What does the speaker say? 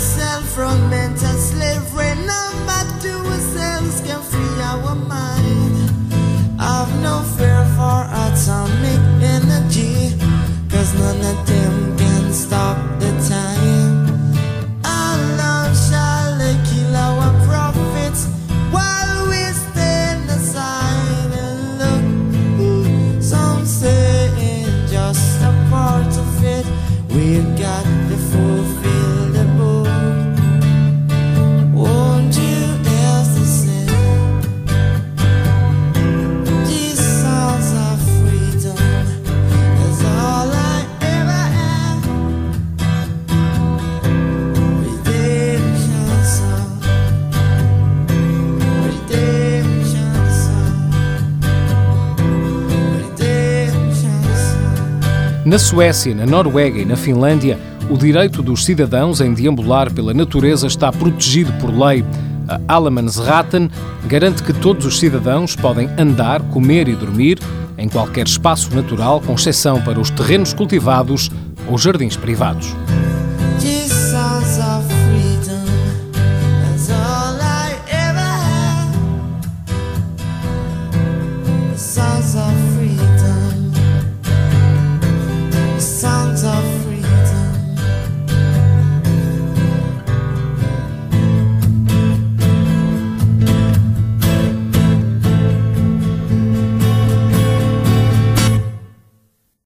yourself from mental slavery. Number two, cells can free our mind. Na Suécia, na Noruega e na Finlândia, o direito dos cidadãos em deambular pela natureza está protegido por lei. A Allemansraten garante que todos os cidadãos podem andar, comer e dormir em qualquer espaço natural, com exceção para os terrenos cultivados ou jardins privados. Sounds of